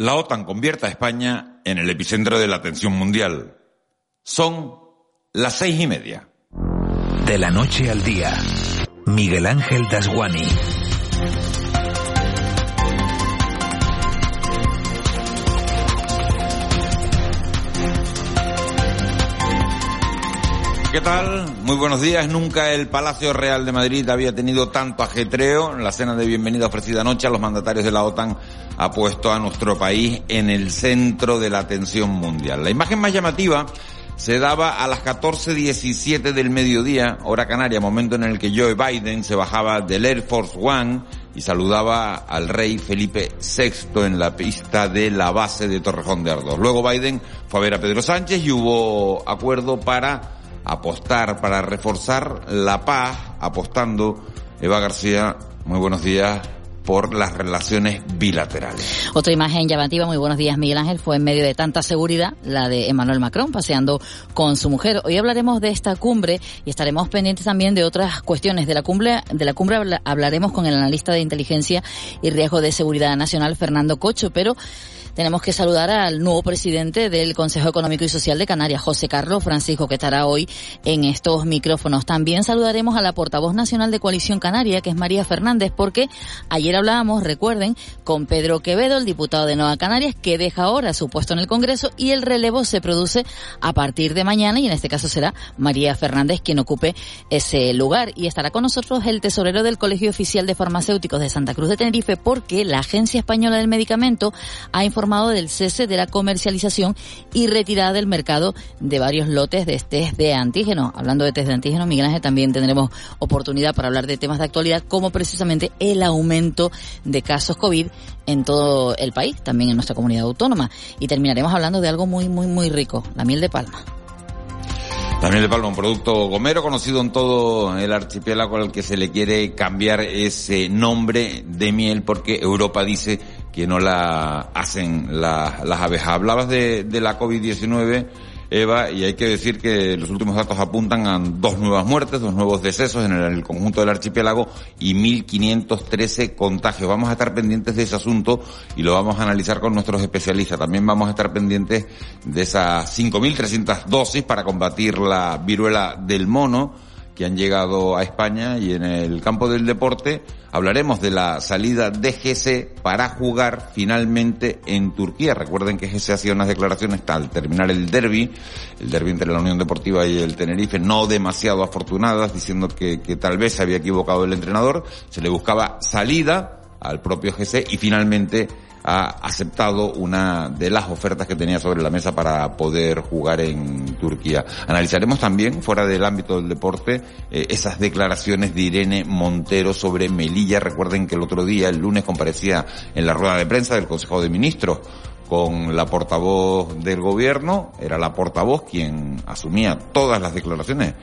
La OTAN convierte a España en el epicentro de la atención mundial. Son las seis y media. De la noche al día, Miguel Ángel Dasguani. ¿Qué tal? Muy buenos días. Nunca el Palacio Real de Madrid había tenido tanto ajetreo. La cena de bienvenida ofrecida anoche a los mandatarios de la OTAN ha puesto a nuestro país en el centro de la atención mundial. La imagen más llamativa se daba a las 14.17 del mediodía, hora canaria, momento en el que Joe Biden se bajaba del Air Force One y saludaba al rey Felipe VI en la pista de la base de Torrejón de Ardoz. Luego Biden fue a ver a Pedro Sánchez y hubo acuerdo para apostar, para reforzar la paz, apostando, Eva García, muy buenos días, por las relaciones bilaterales. Otra imagen llamativa, muy buenos días Miguel Ángel, fue en medio de tanta seguridad, la de Emmanuel Macron paseando con su mujer. Hoy hablaremos de esta cumbre y estaremos pendientes también de otras cuestiones. De la cumbre, de la cumbre hablaremos con el analista de inteligencia y riesgo de seguridad nacional, Fernando Cocho, pero tenemos que saludar al nuevo presidente del Consejo Económico y Social de Canarias, José Carlos Francisco, que estará hoy en estos micrófonos. También saludaremos a la portavoz nacional de Coalición Canaria, que es María Fernández, porque ayer hablábamos, recuerden, con Pedro Quevedo, el diputado de Nueva Canarias, que deja ahora su puesto en el Congreso y el relevo se produce a partir de mañana y en este caso será María Fernández quien ocupe ese lugar. Y estará con nosotros el tesorero del Colegio Oficial de Farmacéuticos de Santa Cruz de Tenerife, porque la Agencia Española del Medicamento ha informado del cese de la comercialización y retirada del mercado de varios lotes de test de antígeno. Hablando de test de antígeno, Miguel Ángel, también tendremos oportunidad para hablar de temas de actualidad como precisamente el aumento de casos COVID en todo el país, también en nuestra comunidad autónoma. Y terminaremos hablando de algo muy, muy, muy rico, la miel de palma. La miel de palma, un producto gomero conocido en todo el archipiélago al que se le quiere cambiar ese nombre de miel porque Europa dice que no la hacen las abejas. Hablabas de, de la COVID-19, Eva, y hay que decir que los últimos datos apuntan a dos nuevas muertes, dos nuevos decesos en el, conjunto del archipiélago y 1.513 contagios. Vamos a estar pendientes de ese asunto y lo vamos a analizar con nuestros especialistas. También vamos a estar pendientes de esas 5.300 dosis para combatir la viruela del mono que han llegado a España y en el campo del deporte hablaremos de la salida de GC para jugar finalmente en Turquía. Recuerden que GC hacía unas declaraciones al terminar el derby, el derby entre la Unión Deportiva y el Tenerife, no demasiado afortunadas, diciendo que, que tal vez se había equivocado el entrenador, se le buscaba salida al propio GC y finalmente ha aceptado una de las ofertas que tenía sobre la mesa para poder jugar en Turquía. Analizaremos también, fuera del ámbito del deporte, eh, esas declaraciones de Irene Montero sobre Melilla. Recuerden que el otro día, el lunes, comparecía en la rueda de prensa del Consejo de Ministros con la portavoz del gobierno, era la portavoz quien asumía todas las declaraciones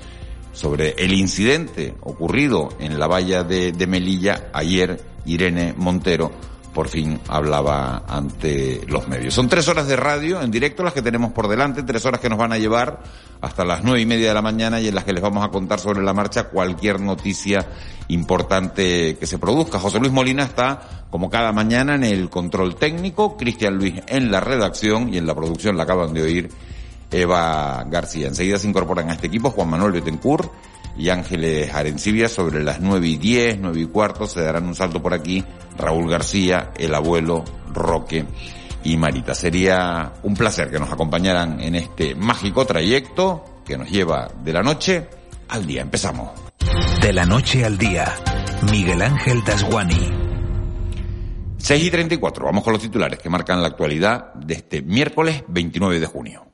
sobre el incidente ocurrido en la valla de, Melilla ayer, Irene Montero por fin hablaba ante los medios. Son tres horas de radio en directo las que tenemos por delante, tres horas que nos van a llevar hasta las nueve y media de la mañana y en las que les vamos a contar sobre la marcha cualquier noticia importante que se produzca. José Luis Molina está, como cada mañana, en el control técnico, Cristian Luis en la redacción y en la producción la acaban de oír Eva García. Enseguida se incorporan a este equipo Juan Manuel Betancourt y Ángeles Arencibia sobre las 9 y 10, 9 y cuarto se darán un salto por aquí Raúl García, el abuelo Roque y Marita. Sería un placer que nos acompañaran en este mágico trayecto que nos lleva de la noche al día. Empezamos. De la noche al día, Miguel Ángel Dasguani. 6 y 34, vamos con los titulares que marcan la actualidad de este miércoles 29 de junio.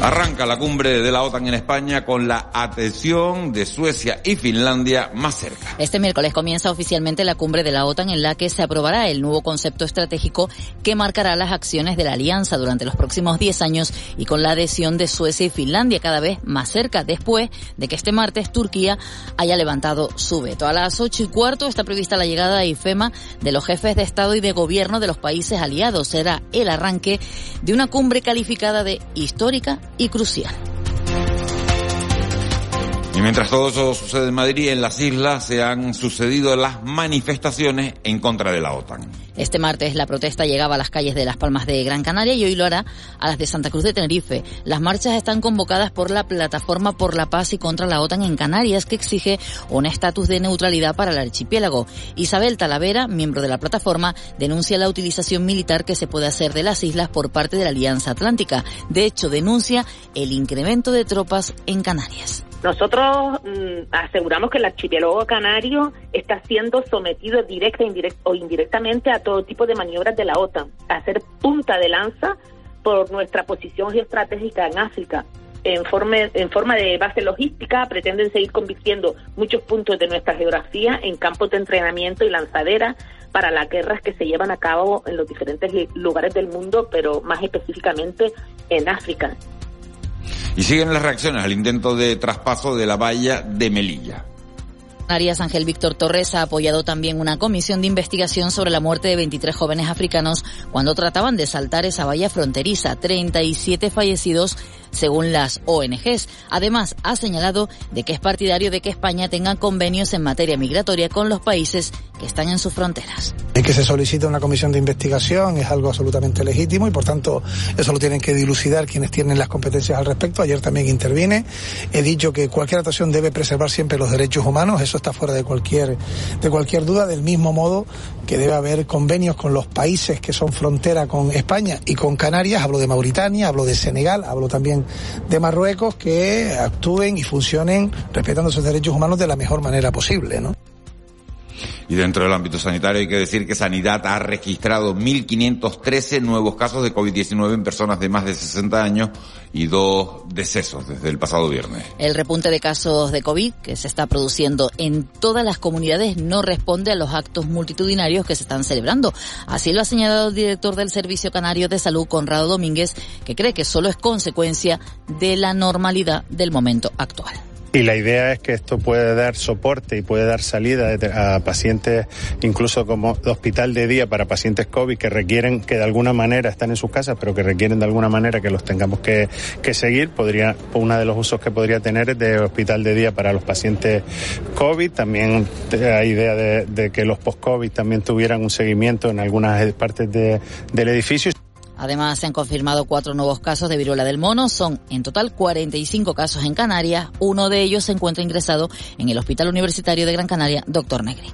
Arranca la cumbre de la OTAN en España con la atención de Suecia y Finlandia más cerca. Este miércoles comienza oficialmente la cumbre de la OTAN en la que se aprobará el nuevo concepto estratégico que marcará las acciones de la alianza durante los próximos 10 años y con la adhesión de Suecia y Finlandia cada vez más cerca después de que este martes Turquía haya levantado su veto. A las 8 y cuarto está prevista la llegada a IFEMA de los jefes de Estado y de Gobierno de los países aliados. Será el arranque de una cumbre calificada de histórica y crucial. Y mientras todo eso sucede en Madrid, en las islas se han sucedido las manifestaciones en contra de la OTAN. Este martes la protesta llegaba a las calles de Las Palmas de Gran Canaria y hoy lo hará a las de Santa Cruz de Tenerife. Las marchas están convocadas por la Plataforma por la Paz y contra la OTAN en Canarias, que exige un estatus de neutralidad para el archipiélago. Isabel Talavera, miembro de la plataforma, denuncia la utilización militar que se puede hacer de las islas por parte de la Alianza Atlántica. De hecho, denuncia el incremento de tropas en Canarias. Nosotros mm, aseguramos que el archipiélago canario está siendo sometido directa o indirectamente a todo tipo de maniobras de la OTAN, a ser punta de lanza por nuestra posición geoestratégica en África. En forma, en forma de base logística, pretenden seguir convirtiendo muchos puntos de nuestra geografía en campos de entrenamiento y lanzadera para las guerras que se llevan a cabo en los diferentes lugares del mundo, pero más específicamente en África. Y siguen las reacciones al intento de traspaso de la valla de Melilla. Arias Ángel Víctor Torres ha apoyado también una comisión de investigación sobre la muerte de 23 jóvenes africanos cuando trataban de saltar esa valla fronteriza. 37 fallecidos según las ONGs. Además, ha señalado de que es partidario de que España tenga convenios en materia migratoria con los países que están en sus fronteras. Y que se solicite una comisión de investigación es algo absolutamente legítimo y por tanto eso lo tienen que dilucidar quienes tienen las competencias al respecto. Ayer también intervine. He dicho que cualquier actuación debe preservar siempre los derechos humanos. Eso está fuera de cualquier, de cualquier duda. Del mismo modo que debe haber convenios con los países que son frontera con España y con Canarias. Hablo de Mauritania, hablo de Senegal, hablo también de Marruecos que actúen y funcionen respetando sus derechos humanos de la mejor manera posible, ¿no? Y dentro del ámbito sanitario hay que decir que Sanidad ha registrado 1.513 nuevos casos de COVID-19 en personas de más de 60 años y dos decesos desde el pasado viernes. El repunte de casos de COVID que se está produciendo en todas las comunidades no responde a los actos multitudinarios que se están celebrando. Así lo ha señalado el director del Servicio Canario de Salud, Conrado Domínguez, que cree que solo es consecuencia de la normalidad del momento actual. Y la idea es que esto puede dar soporte y puede dar salida a pacientes, incluso como hospital de día para pacientes COVID que requieren, que de alguna manera están en sus casas, pero que requieren de alguna manera que los tengamos que, que seguir. Podría, uno de los usos que podría tener es de hospital de día para los pacientes COVID. También hay idea de, de que los post-COVID también tuvieran un seguimiento en algunas partes de, del edificio. Además, se han confirmado cuatro nuevos casos de viruela del mono. Son en total 45 casos en Canarias. Uno de ellos se encuentra ingresado en el Hospital Universitario de Gran Canaria, Doctor Negri.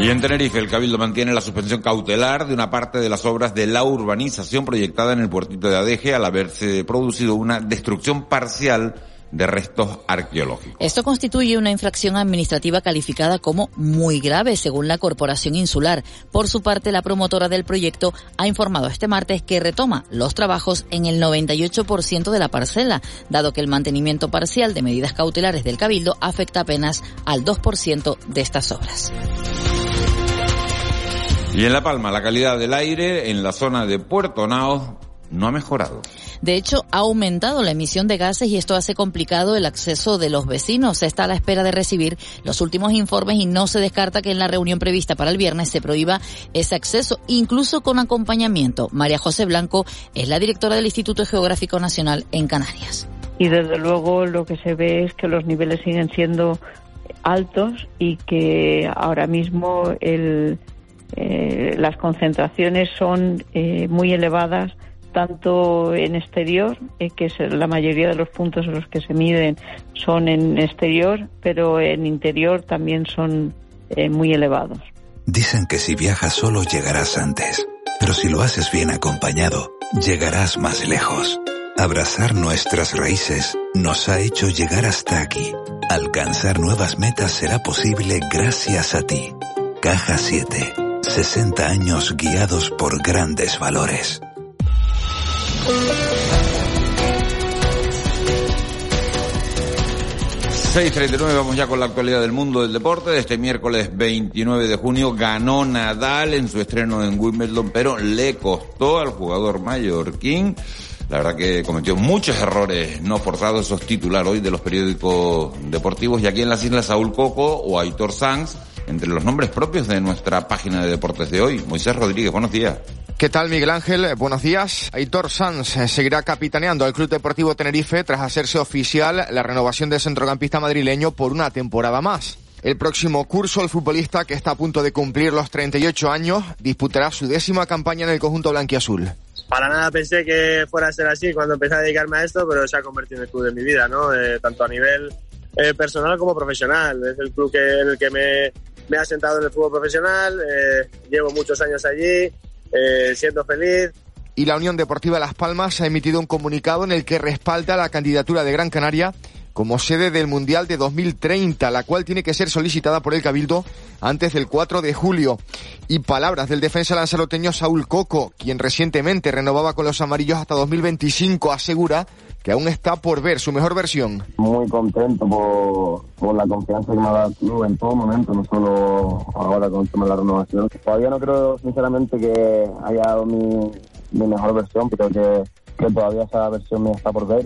Y en Tenerife, el Cabildo mantiene la suspensión cautelar de una parte de las obras de la urbanización proyectada en el puertito de Adeje al haberse producido una destrucción parcial de restos arqueológicos. Esto constituye una infracción administrativa calificada como muy grave, según la Corporación Insular. Por su parte, la promotora del proyecto ha informado este martes que retoma los trabajos en el 98% de la parcela, dado que el mantenimiento parcial de medidas cautelares del Cabildo afecta apenas al 2% de estas obras. Y en La Palma, la calidad del aire en la zona de Puerto Naos no ha mejorado. De hecho, ha aumentado la emisión de gases y esto hace complicado el acceso de los vecinos. Se está a la espera de recibir los últimos informes y no se descarta que en la reunión prevista para el viernes se prohíba ese acceso, incluso con acompañamiento. María José Blanco es la directora del Instituto Geográfico Nacional en Canarias. Y desde luego lo que se ve es que los niveles siguen siendo altos y que ahora mismo el eh, las concentraciones son eh, muy elevadas tanto en exterior, eh, que la mayoría de los puntos en los que se miden son en exterior, pero en interior también son muy elevados. Dicen que si viajas solo llegarás antes, pero si lo haces bien acompañado, llegarás más lejos. Abrazar nuestras raíces nos ha hecho llegar hasta aquí. Alcanzar nuevas metas será posible gracias a ti. Caja 7. 60 años guiados por grandes valores. 6.39, vamos ya con la actualidad del mundo del deporte. Este miércoles 29 de junio ganó Nadal en su estreno en Wimbledon, pero le costó al jugador mallorquín la verdad que cometió muchos errores no forzados, esos titular hoy de los periódicos deportivos. Y aquí en las islas Saúl Coco o Aitor Sanz, entre los nombres propios de nuestra página de deportes de hoy. Moisés Rodríguez, buenos días. ¿Qué tal, Miguel Ángel? Buenos días. Aitor Sanz eh, seguirá capitaneando al Club Deportivo Tenerife tras hacerse oficial la renovación del centrocampista madrileño por una temporada más. El próximo curso, el futbolista, que está a punto de cumplir los 38 años, disputará su décima campaña en el conjunto blanquiazul para nada pensé que fuera a ser así cuando empecé a dedicarme a esto, pero se ha convertido en el club de mi vida, ¿no? Eh, tanto a nivel eh, personal como profesional. Es el club que, en el que me, me ha sentado en el fútbol profesional, eh, llevo muchos años allí, siendo feliz. Y la Unión Deportiva Las Palmas ha emitido un comunicado en el que respalda la candidatura de Gran Canaria como sede del Mundial de 2030, la cual tiene que ser solicitada por el Cabildo antes del 4 de julio. Y palabras del defensa lanzaroteño Saúl Coco, quien recientemente renovaba con los amarillos hasta 2025, asegura que aún está por ver su mejor versión. Muy contento por, la confianza que me ha dado el club en todo momento, no solo ahora con el tema de la renovación. Todavía no creo sinceramente que haya dado mi, mejor versión, pero que, que todavía esa versión me está por ver.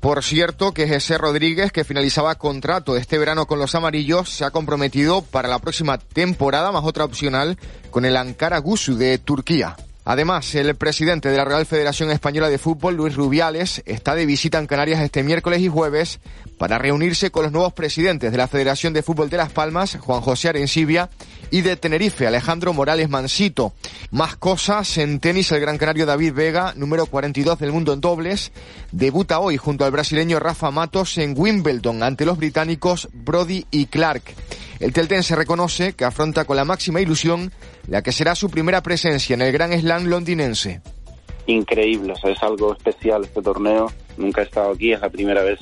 Por cierto, que José Rodríguez, que finalizaba contrato este verano con los amarillos, se ha comprometido para la próxima temporada, más otra opcional, con el Ankara Gusu de Turquía. Además, el presidente de la Real Federación Española de Fútbol, Luis Rubiales, está de visita en Canarias este miércoles y jueves para reunirse con los nuevos presidentes de la Federación de Fútbol de Las Palmas, Juan José Arencibia, y de Tenerife, Alejandro Morales Mansito. Más cosas, en tenis el gran canario David Vega, número 42 del mundo en dobles, debuta hoy junto al brasileño Rafa Matos en Wimbledon ante los británicos Brody y Clark. El se reconoce que afronta con la máxima ilusión la que será su primera presencia en el Gran Slam londinense. Increíble, es algo especial este torneo. Nunca he estado aquí, es la primera vez.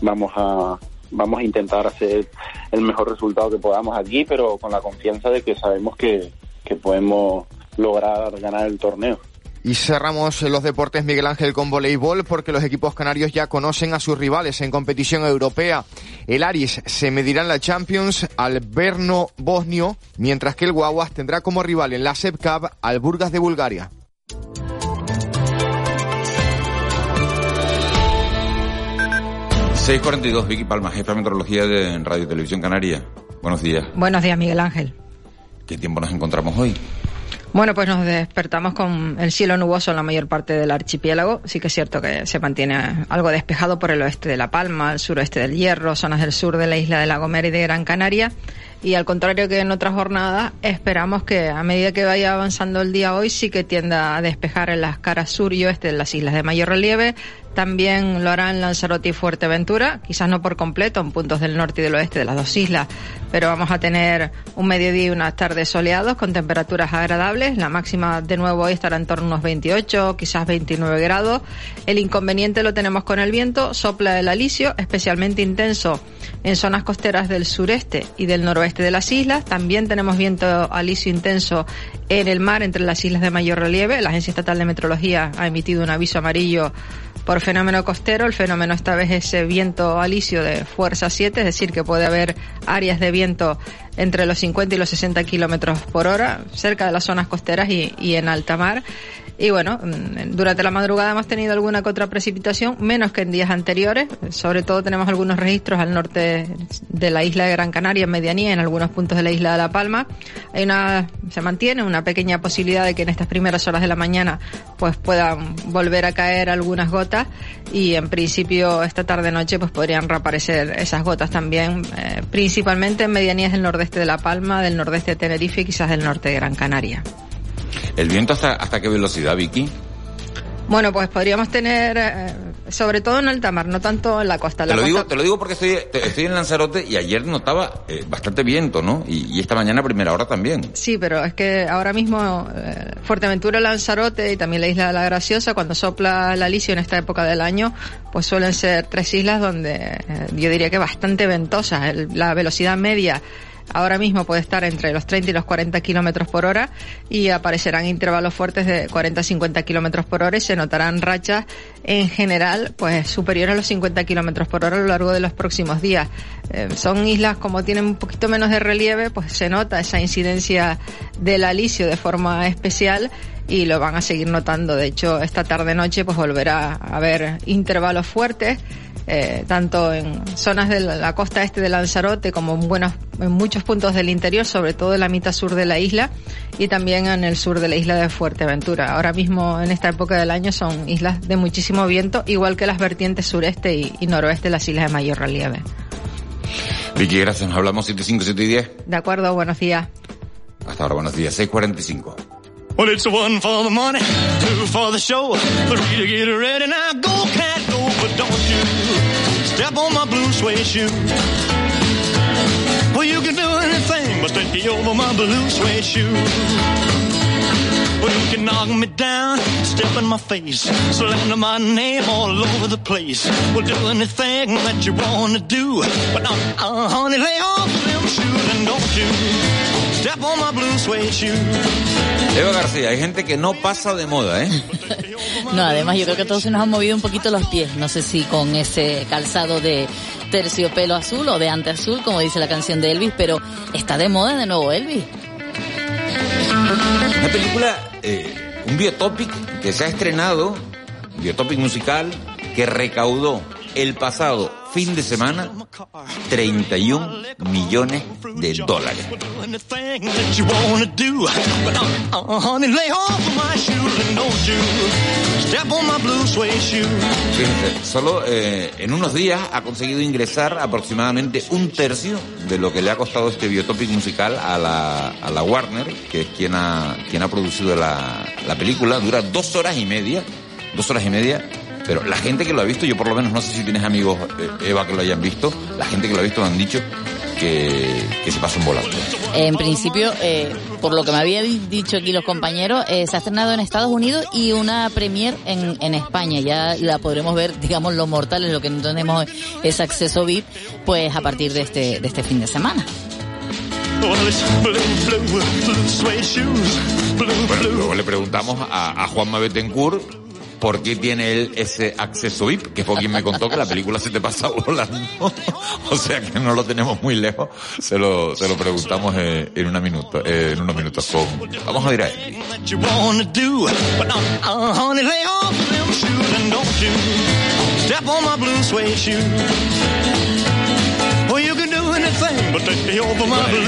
Vamos a, vamos a intentar hacer el mejor resultado que podamos aquí, pero con la confianza de que sabemos que, que podemos lograr ganar el torneo. Y cerramos los deportes Miguel Ángel con voleibol porque los equipos canarios ya conocen a sus rivales en competición europea. El Aris se medirá en la Champions al Berno Bosnio, mientras que el Guaguas tendrá como rival en la SEP Cup al Burgas de Bulgaria. ...6.42, Vicky Palma, jefe de meteorología de Radio Televisión Canaria. Buenos días. Buenos días, Miguel Ángel. ¿Qué tiempo nos encontramos hoy? Bueno, pues nos despertamos con el cielo nuboso en la mayor parte del archipiélago. Sí que es cierto que se mantiene algo despejado por el oeste de La Palma, el suroeste del Hierro, zonas del sur de la isla de La Gomera y de Gran Canaria. Y al contrario que en otras jornadas, esperamos que a medida que vaya avanzando el día hoy sí que tienda a despejar en las caras sur y oeste de las islas de mayor relieve, también lo hará en Lanzarote y Fuerteventura, quizás no por completo en puntos del norte y del oeste de las dos islas, pero vamos a tener un mediodía y unas tardes soleados con temperaturas agradables. La máxima de nuevo hoy estará en torno a unos 28, quizás 29 grados. El inconveniente lo tenemos con el viento, sopla el alisio, especialmente intenso en zonas costeras del sureste y del noroeste de las islas. También tenemos viento alisio intenso en el mar entre las islas de mayor relieve. La Agencia Estatal de Meteorología ha emitido un aviso amarillo por fenómeno costero. El fenómeno esta vez es ese viento alisio de fuerza 7, es decir, que puede haber áreas de viento entre los 50 y los 60 kilómetros por hora cerca de las zonas costeras y en alta mar. Y bueno, mm, durante la madrugada hemos tenido alguna que otra precipitación, menos que en días anteriores. Sobre todo tenemos algunos registros al norte de la isla de Gran Canaria, en medianía, en algunos puntos de la isla de La Palma. Hay una, se mantiene una pequeña posibilidad de que en estas primeras horas de la mañana pues puedan volver a caer algunas gotas y en principio esta tarde noche pues podrían reaparecer esas gotas también, eh, principalmente en medianías del nordeste de La Palma, del nordeste de Tenerife y quizás del norte de Gran Canaria. ¿El viento hasta, hasta qué velocidad, Vicky? Bueno, pues podríamos tener, eh, sobre todo en alta mar, no tanto en la costa. te, lo digo, te lo digo porque estoy, estoy en Lanzarote y ayer notaba eh, bastante viento, ¿no? Y, esta mañana a primera hora también. Sí, pero es que ahora mismo eh, Fuerteventura, Lanzarote y también la isla de la Graciosa, cuando sopla la Alicio en esta época del año, pues suelen ser tres islas donde yo diría que bastante ventosas. la velocidad media Ahora mismo puede estar entre los 30 y los 40 kilómetros por hora y aparecerán intervalos fuertes de 40 a 50 kilómetros por hora y se notarán rachas en general pues superiores a los 50 kilómetros por hora a lo largo de los próximos días. Eh, son islas como tienen un poquito menos de relieve, pues se nota esa incidencia del alisio de forma especial y lo van a seguir notando. De hecho, esta tarde noche pues volverá a haber intervalos fuertes eh, tanto en zonas de la costa este de Lanzarote como en, buenos, en muchos puntos del interior, sobre todo en la mitad sur de la isla y también en el sur de la isla de Fuerteventura. Ahora mismo en esta época del año son islas de muchísimo viento, igual que las vertientes sureste y, noroeste de las islas de mayor relieve. Vicky, gracias. Nos hablamos 75, 7 y 10. De acuerdo, buenos días. Hasta ahora, buenos días. 6.45. Well, it's one for the money, two for the show, three to get ready. Now go, step on my blue suede shoe. Well, you can do anything but stay over my blue suede shoe. Well, you can knock me down, step in my face, slander my name all over the place. We'll do anything that you wanna do, but uh, uh, honey, lay off them shoes and don't you step on my blue suede shoe. Eva García, hay gente que no pasa de moda, ¿eh? no, además yo creo que todos se nos han movido un poquito los pies. No sé si con ese calzado de terciopelo azul o de ante azul, como dice la canción de Elvis, pero está de moda de nuevo Elvis. Una película, eh, un biotopic que se ha estrenado, biotopic musical, que recaudó el pasado fin de semana 31 millones de dólares. Fíjense, solo eh, en unos días ha conseguido ingresar aproximadamente un tercio de lo que le ha costado este biotopic musical a la, a la Warner, que es quien ha, quien ha producido la, la película. Dura dos horas y media, dos horas y media pero la gente que lo ha visto, yo por lo menos no sé si tienes amigos, eh, Eva, que lo hayan visto, la gente que lo ha visto me han dicho que, se pasa un volante. En principio, eh, por lo que me habían dicho aquí los compañeros, eh, se ha estrenado en Estados Unidos y una premier en, en España. Ya la podremos ver, digamos, los mortales, lo que no tenemos es acceso VIP, pues a partir de este, de este fin de semana. Bueno, luego le preguntamos a, a Juanma Betancourt por qué tiene él ese acceso VIP, que fue quien me contó que la película se te pasa volando. o sea que no lo tenemos muy lejos. Se lo, se lo preguntamos eh, en una minuto, eh, en unos minutos con, vamos a ir a él.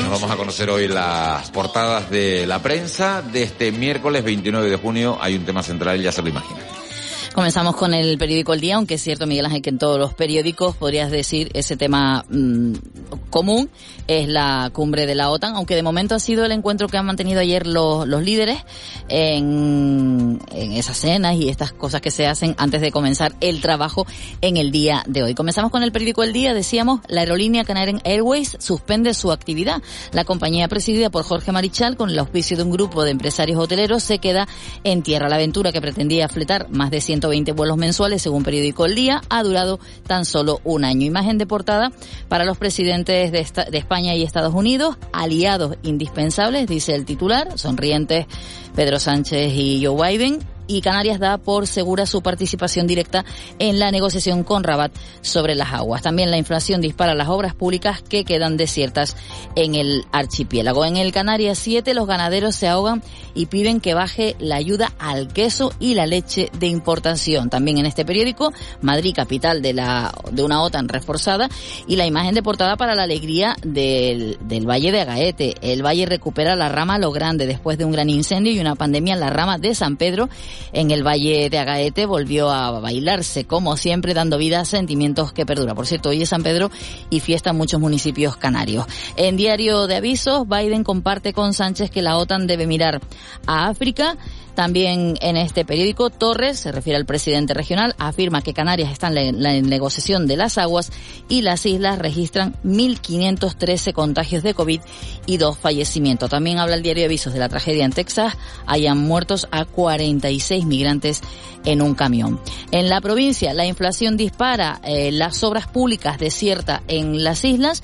vamos a conocer hoy las portadas de la prensa de este miércoles 29 de junio. Hay un tema central, ya se lo imaginan. Comenzamos con el periódico El Día, aunque es cierto, Miguel Ángel, que en todos los periódicos podrías decir ese tema mm, común es la cumbre de la OTAN, aunque de momento ha sido el encuentro que han mantenido ayer los, los líderes en, en esas cenas y estas cosas que se hacen antes de comenzar el trabajo en el día de hoy. Comenzamos con el periódico El Día, decíamos, la aerolínea Canarian Airways suspende su actividad. La compañía presidida por Jorge Marichal, con el auspicio de un grupo de empresarios hoteleros, se queda en tierra. La aventura que pretendía fletar más de 100 120 vuelos mensuales, según periódico El Día, ha durado tan solo un año. Imagen de portada para los presidentes de, de España y Estados Unidos, aliados indispensables, dice el titular, sonrientes Pedro Sánchez y Joe Biden, y Canarias da por segura su participación directa en la negociación con Rabat sobre las aguas. También la inflación dispara las obras públicas que quedan desiertas en el archipiélago. En el Canarias 7 los ganaderos se ahogan y piden que baje la ayuda al queso y la leche de importación. También en este periódico, Madrid, capital de, la, de una OTAN reforzada, y la imagen de portada para la alegría del, del Valle de Agaete. El Valle recupera la rama Lo Grande después de un gran incendio y una pandemia en la rama de San Pedro. En el Valle de Agaete volvió a bailarse, como siempre, dando vida a sentimientos que perduran. Por cierto, hoy es San Pedro y fiesta en muchos municipios canarios. En Diario de Avisos, Biden comparte con Sánchez que la OTAN debe mirar a África. También en este periódico, Torres, se refiere al presidente regional, afirma que Canarias está en la negociación de las aguas y las islas registran 1.513 contagios de COVID y dos fallecimientos. También habla el diario avisos de la tragedia en Texas. Hayan muertos a 46 migrantes en un camión. En la provincia, la inflación dispara, eh, las obras públicas desierta en las islas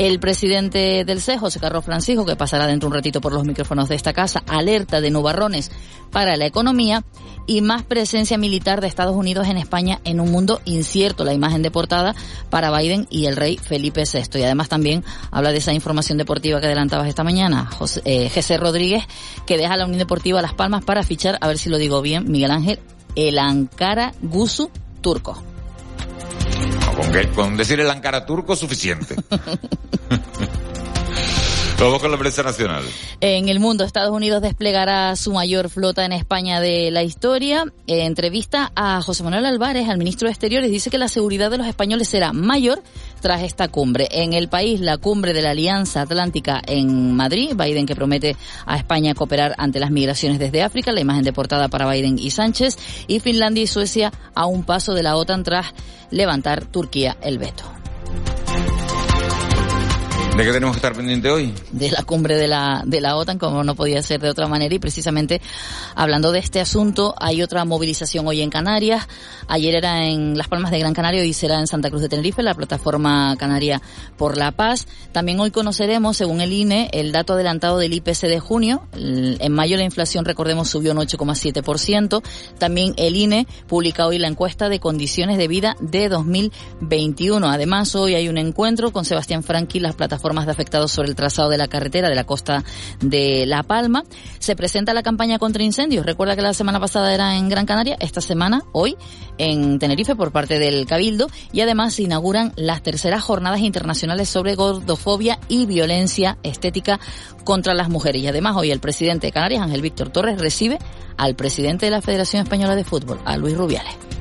el presidente del CE, José Carlos Francisco, que pasará dentro de un ratito por los micrófonos de esta casa, alerta de nubarrones para la economía y más presencia militar de Estados Unidos en España en un mundo incierto. La imagen de portada para Biden y el rey Felipe VI. Y además también habla de esa información deportiva que adelantabas esta mañana, José, eh, Rodríguez, que deja la Unión Deportiva Las Palmas para fichar, a ver si lo digo bien, Miguel Ángel, el Ankara Gusu turco. Con, decir el Ankara turco suficiente. Vamos con la prensa nacional. En el mundo, Estados Unidos desplegará su mayor flota en España de la historia. entrevista a José Manuel Álvarez, al ministro de Exteriores, dice que la seguridad de los españoles será mayor tras esta cumbre. En el país, la cumbre de la Alianza Atlántica en Madrid, Biden que promete a España cooperar ante las migraciones desde África, la imagen de portada para Biden y Sánchez, y Finlandia y Suecia a un paso de la OTAN tras levantar Turquía el veto. ¿De qué tenemos que estar pendiente hoy? De la cumbre de la, de la OTAN, como no podía ser de otra manera. Y precisamente hablando de este asunto, hay otra movilización hoy en Canarias. Ayer era en Las Palmas de Gran Canaria, hoy será en Santa Cruz de Tenerife, la plataforma Canaria por la Paz. También hoy conoceremos, según el INE, el dato adelantado del IPC de junio. En mayo la inflación, recordemos, subió un 8,7%. También el INE publica hoy la encuesta de condiciones de vida de 2021. Además, hoy hay un encuentro con Sebastián Franqui, las plataformas formas de afectados sobre el trazado de la carretera de la costa de La Palma. Se presenta la campaña contra incendios. Recuerda que la semana pasada era en Gran Canaria, esta semana, hoy, en Tenerife por parte del Cabildo. Y además se inauguran las terceras jornadas internacionales sobre gordofobia y violencia estética contra las mujeres. Y además hoy el presidente de Canarias, Ángel Víctor Torres, recibe al presidente de la Federación Española de Fútbol, a Luis Rubiales.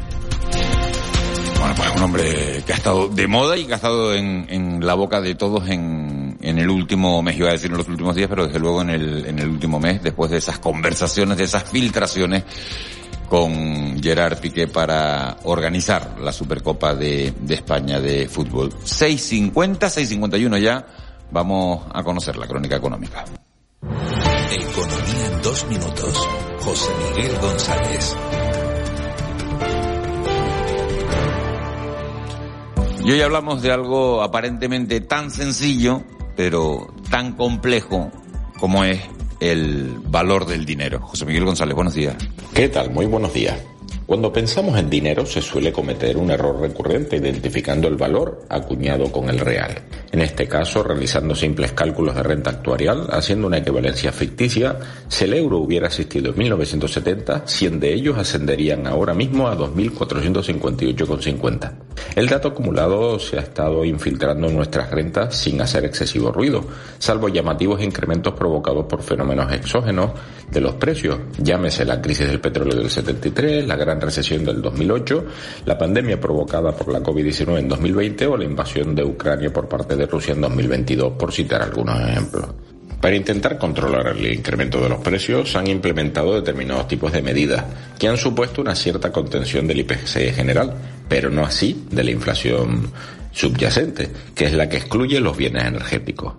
Bueno, pues un hombre que ha estado de moda y que ha estado en, la boca de todos en, el último mes, iba a decir en los últimos días, pero desde luego en el, en el último mes, después de esas conversaciones, de esas filtraciones con Gerard Piqué para organizar la Supercopa de, de España de fútbol. 6.50, 6.51 ya, vamos a conocer la crónica económica. Economía en dos minutos. José Miguel González. Y hoy hablamos de algo aparentemente tan sencillo, pero tan complejo como es el valor del dinero. José Miguel González, buenos días. ¿Qué tal? Muy buenos días. Cuando pensamos en dinero se suele cometer un error recurrente identificando el valor acuñado con el real. En este caso, realizando simples cálculos de renta actuarial, haciendo una equivalencia ficticia, si el euro hubiera existido en 1970, 100 de ellos ascenderían ahora mismo a 2.458,50. El dato acumulado se ha estado infiltrando en nuestras rentas sin hacer excesivo ruido, salvo llamativos incrementos provocados por fenómenos exógenos de los precios, llámese la crisis del petróleo del 73, la gran recesión del 2008, la pandemia provocada por la COVID-19 en 2020 o la invasión de Ucrania por parte de Rusia en 2022, por citar algunos ejemplos. Para intentar controlar el incremento de los precios, han implementado determinados tipos de medidas que han supuesto una cierta contención del IPC general, pero no así de la inflación subyacente, que es la que excluye los bienes energéticos.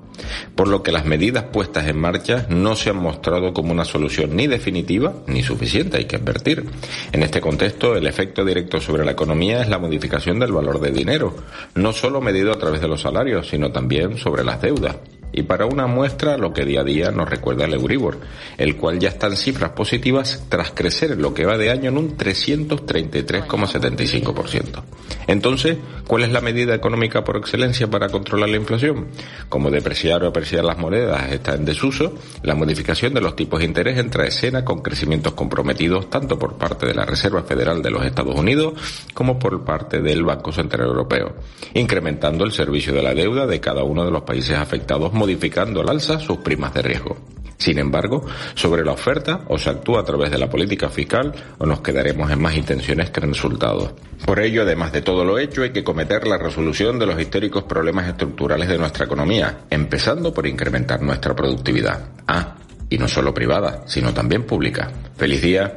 Por lo que las medidas puestas en marcha no se han mostrado como una solución ni definitiva ni suficiente, hay que advertir. En este contexto, el efecto directo sobre la economía es la modificación del valor de dinero, no solo medido a través de los salarios, sino también sobre las deudas. y para una muestra lo que día a día nos recuerda el Euribor, el cual ya está en cifras positivas tras crecer en lo que va de año en un 333,75%. Entonces, ¿cuál es la medida económica por excelencia para controlar la inflación? Como depreciar o apreciar las monedas está en desuso, la modificación de los tipos de interés entra a escena con crecimientos comprometidos tanto por parte de la Reserva Federal de los Estados Unidos como por parte del Banco Central Europeo, incrementando el servicio de la deuda de cada uno de los países afectados, modificando al alza sus primas de riesgo. Sin embargo, sobre la oferta o se actúa a través de la política fiscal o nos quedaremos en más intenciones que en resultados. Por ello, además de todo lo hecho, hay que cometer la resolución de los históricos problemas estructurales de nuestra economía, empezando por incrementar nuestra productividad. Ah, y no solo privada, sino también pública. Feliz día.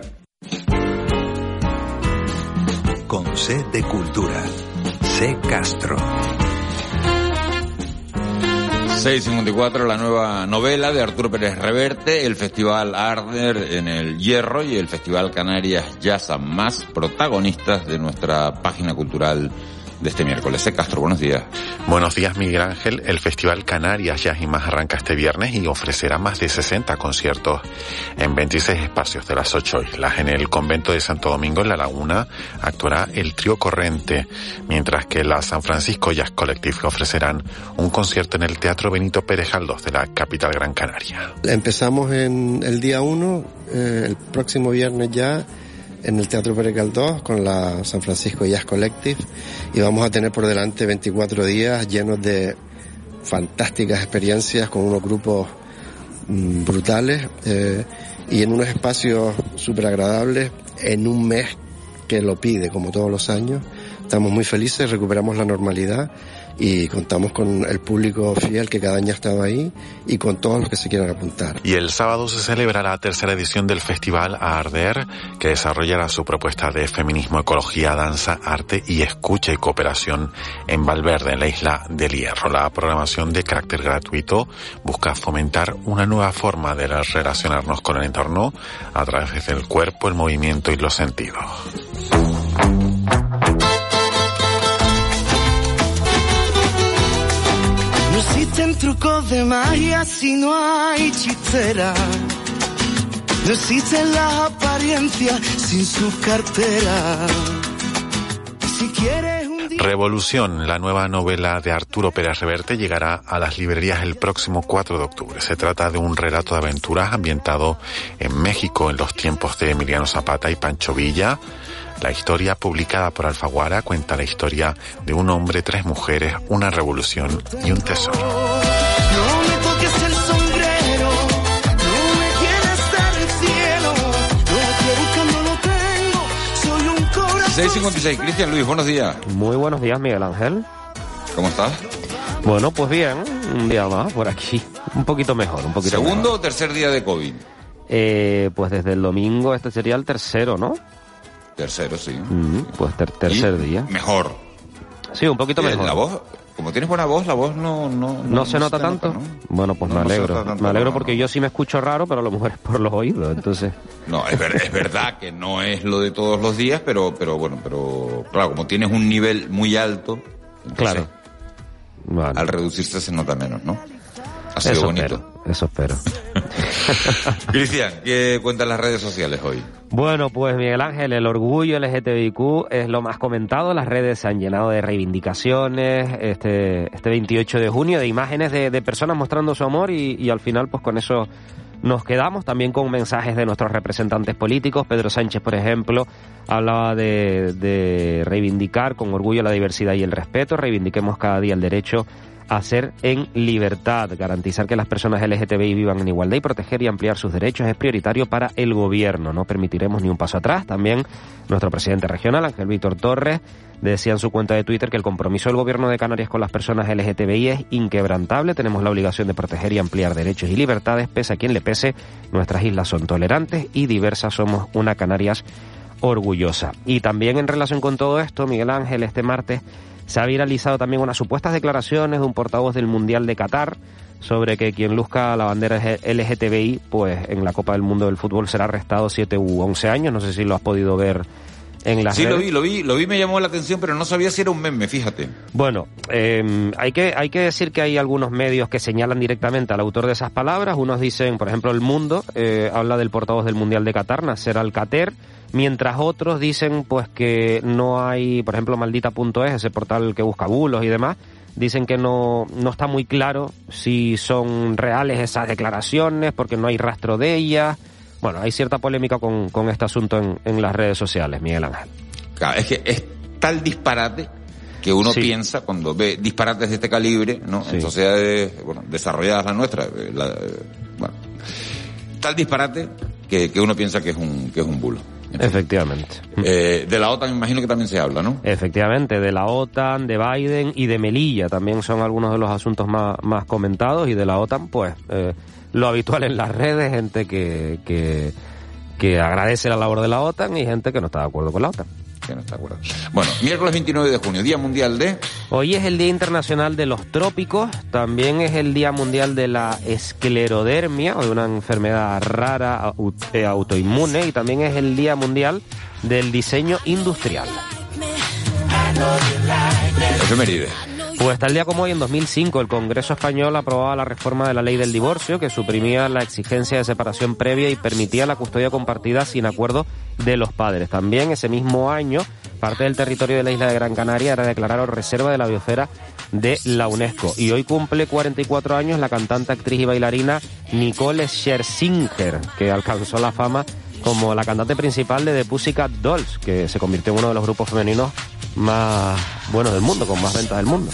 Con Cultura. C Castro. 654, la nueva novela de Arturo Pérez Reverte, el Festival Arder en el Hierro y el Festival Canarias Jazz más protagonistas de nuestra página cultural de este miércoles. Eh, Castro, buenos días. Buenos días, Miguel Ángel. El Festival Canarias Jazz y Más arranca este viernes y ofrecerá más de 60 conciertos en 26 espacios de las 8 islas. En el convento de Santo Domingo, en La Laguna, actuará el trío Corrente, mientras que la San Francisco Jazz Collective ofrecerán un concierto en el Teatro Benito Pérez Galdós de la capital Gran Canaria. Empezamos en el día 1, eh, el próximo viernes ya en el Teatro Pérez Galdós con la San Francisco Jazz Collective y vamos a tener por delante 24 días llenos de fantásticas experiencias con unos grupos mm, brutales eh, y en unos espacios súper agradables en un mes que lo pide como todos los años. Estamos muy felices, recuperamos la normalidad y contamos con el público fiel que cada año ha estado ahí y con todos los que se quieran apuntar. Y el sábado se celebrará la tercera edición del Festival A Arder, que desarrollará su propuesta de feminismo, ecología, danza, arte y escucha y cooperación en Valverde, en la isla del Hierro. La programación de carácter gratuito busca fomentar una nueva forma de relacionarnos con el entorno a través del cuerpo, el movimiento y los sentidos. Trucos de. Revolución, la nueva novela de Arturo Pérez Reverte, llegará a las librerías el próximo 4 de octubre. Se trata de un relato de aventuras ambientado en México en los tiempos de Emiliano Zapata y Pancho Villa. La historia publicada por Alfaguara cuenta la historia de un hombre, tres mujeres, una revolución y un tesoro. 656, Cristian Luis, buenos días. Muy buenos días, Miguel Ángel. ¿Cómo estás? Bueno, pues bien, un día más por aquí. Un poquito mejor, un poquito ¿Segundo mejor. o tercer día de COVID? Eh, pues desde el domingo este sería el tercero, ¿no? Tercero, sí. Mm, pues ter- tercer Y día. Mejor. Sí, un poquito mejor. La voz, como tienes buena voz, la voz no... No, ¿No, se nota tanto? ¿no? Bueno, pues me alegro. tanto, me alegro porque yo sí me escucho raro, pero a lo mejor es por los oídos, entonces... No, es, ver- es verdad que no es lo de todos los días, pero, pero bueno, pero claro, como tienes un nivel muy alto, entonces, Claro. Vale. al reducirse se nota menos, ¿no? Ha sido Eso bonito. espero, eso espero. Cristian, ¿qué cuentan las redes sociales hoy? Bueno, pues Miguel Ángel, el orgullo LGTBIQ es lo más comentado. Las redes se han llenado de reivindicaciones este, este 28 de junio, de imágenes de, personas mostrando su amor y, al final pues con eso nos quedamos también con mensajes de nuestros representantes políticos. Pedro Sánchez, por ejemplo, hablaba de, de reivindicar con orgullo la diversidad y el respeto. Reivindiquemos cada día el derecho ser en libertad. Garantizar que las personas LGTBI vivan en igualdad y proteger y ampliar sus derechos es prioritario para el gobierno. No permitiremos ni un paso atrás. También nuestro presidente regional, Ángel Víctor Torres, decía en su cuenta de Twitter que el compromiso del gobierno de Canarias con las personas LGTBI es inquebrantable. Tenemos la obligación de proteger y ampliar derechos y libertades, pese a quien le pese. Nuestras islas son tolerantes y diversas. Somos una Canarias orgullosa. Y también en relación con todo esto, Miguel Ángel, este martes se ha viralizado también unas supuestas declaraciones de un portavoz del Mundial de Qatar sobre que quien luzca la bandera LGTBI, pues en la Copa del Mundo del Fútbol será arrestado 7 u 11 años. No sé si lo has podido ver en las Sí, lo vi, lo vi, lo vi, me llamó la atención, pero no sabía si era un meme, fíjate. Bueno, eh, hay, que, hay que decir que hay algunos medios que señalan directamente al autor de esas palabras. Unos dicen, por ejemplo, El Mundo eh, habla del portavoz del Mundial de Qatar, Nasser Alcater, mientras otros dicen pues que no hay, por ejemplo, maldita.es, ese portal que busca bulos y demás, dicen que no, no está muy claro si son reales esas declaraciones porque no hay rastro de ellas. Bueno, hay cierta polémica con, con este asunto en, en las redes sociales, Miguel Ángel. Claro, es que es tal disparate que uno Sí. piensa cuando ve disparates de este calibre, ¿no? En sociedades, bueno, desarrolladas las nuestras, eh, la- eh, bueno, tal disparate que, que uno piensa que es un, que es un bulo. Efectivamente. Eh, de la OTAN me imagino que también se habla, ¿no? Efectivamente, de la OTAN, de Biden y de Melilla también son algunos de los asuntos más, más comentados y de la OTAN, pues eh, lo habitual en las redes, gente que, que, que agradece la labor de la OTAN y gente que no está de acuerdo con la OTAN. Que no está de acuerdo. Bueno, miércoles 29 de junio, Día Mundial de... Hoy es el Día Internacional de los Trópicos, también es el Día Mundial de la Esclerodermia, o de una enfermedad rara eh, autoinmune, y también es el Día Mundial del Diseño Industrial. Efeméride. Pues tal día como hoy, en 2005, el Congreso Español aprobaba la reforma de la ley del divorcio que suprimía la exigencia de separación previa y permitía la custodia compartida sin acuerdo de los padres. También ese mismo año, parte del territorio de la isla de Gran Canaria era declarado reserva de la biosfera de la UNESCO. Y hoy cumple 44 años la cantante, actriz y bailarina Nicole Scherzinger, que alcanzó la fama como la cantante principal de The Pussycat Dolls, que se convirtió en uno de los grupos femeninos más buenos del mundo, con más ventas del mundo.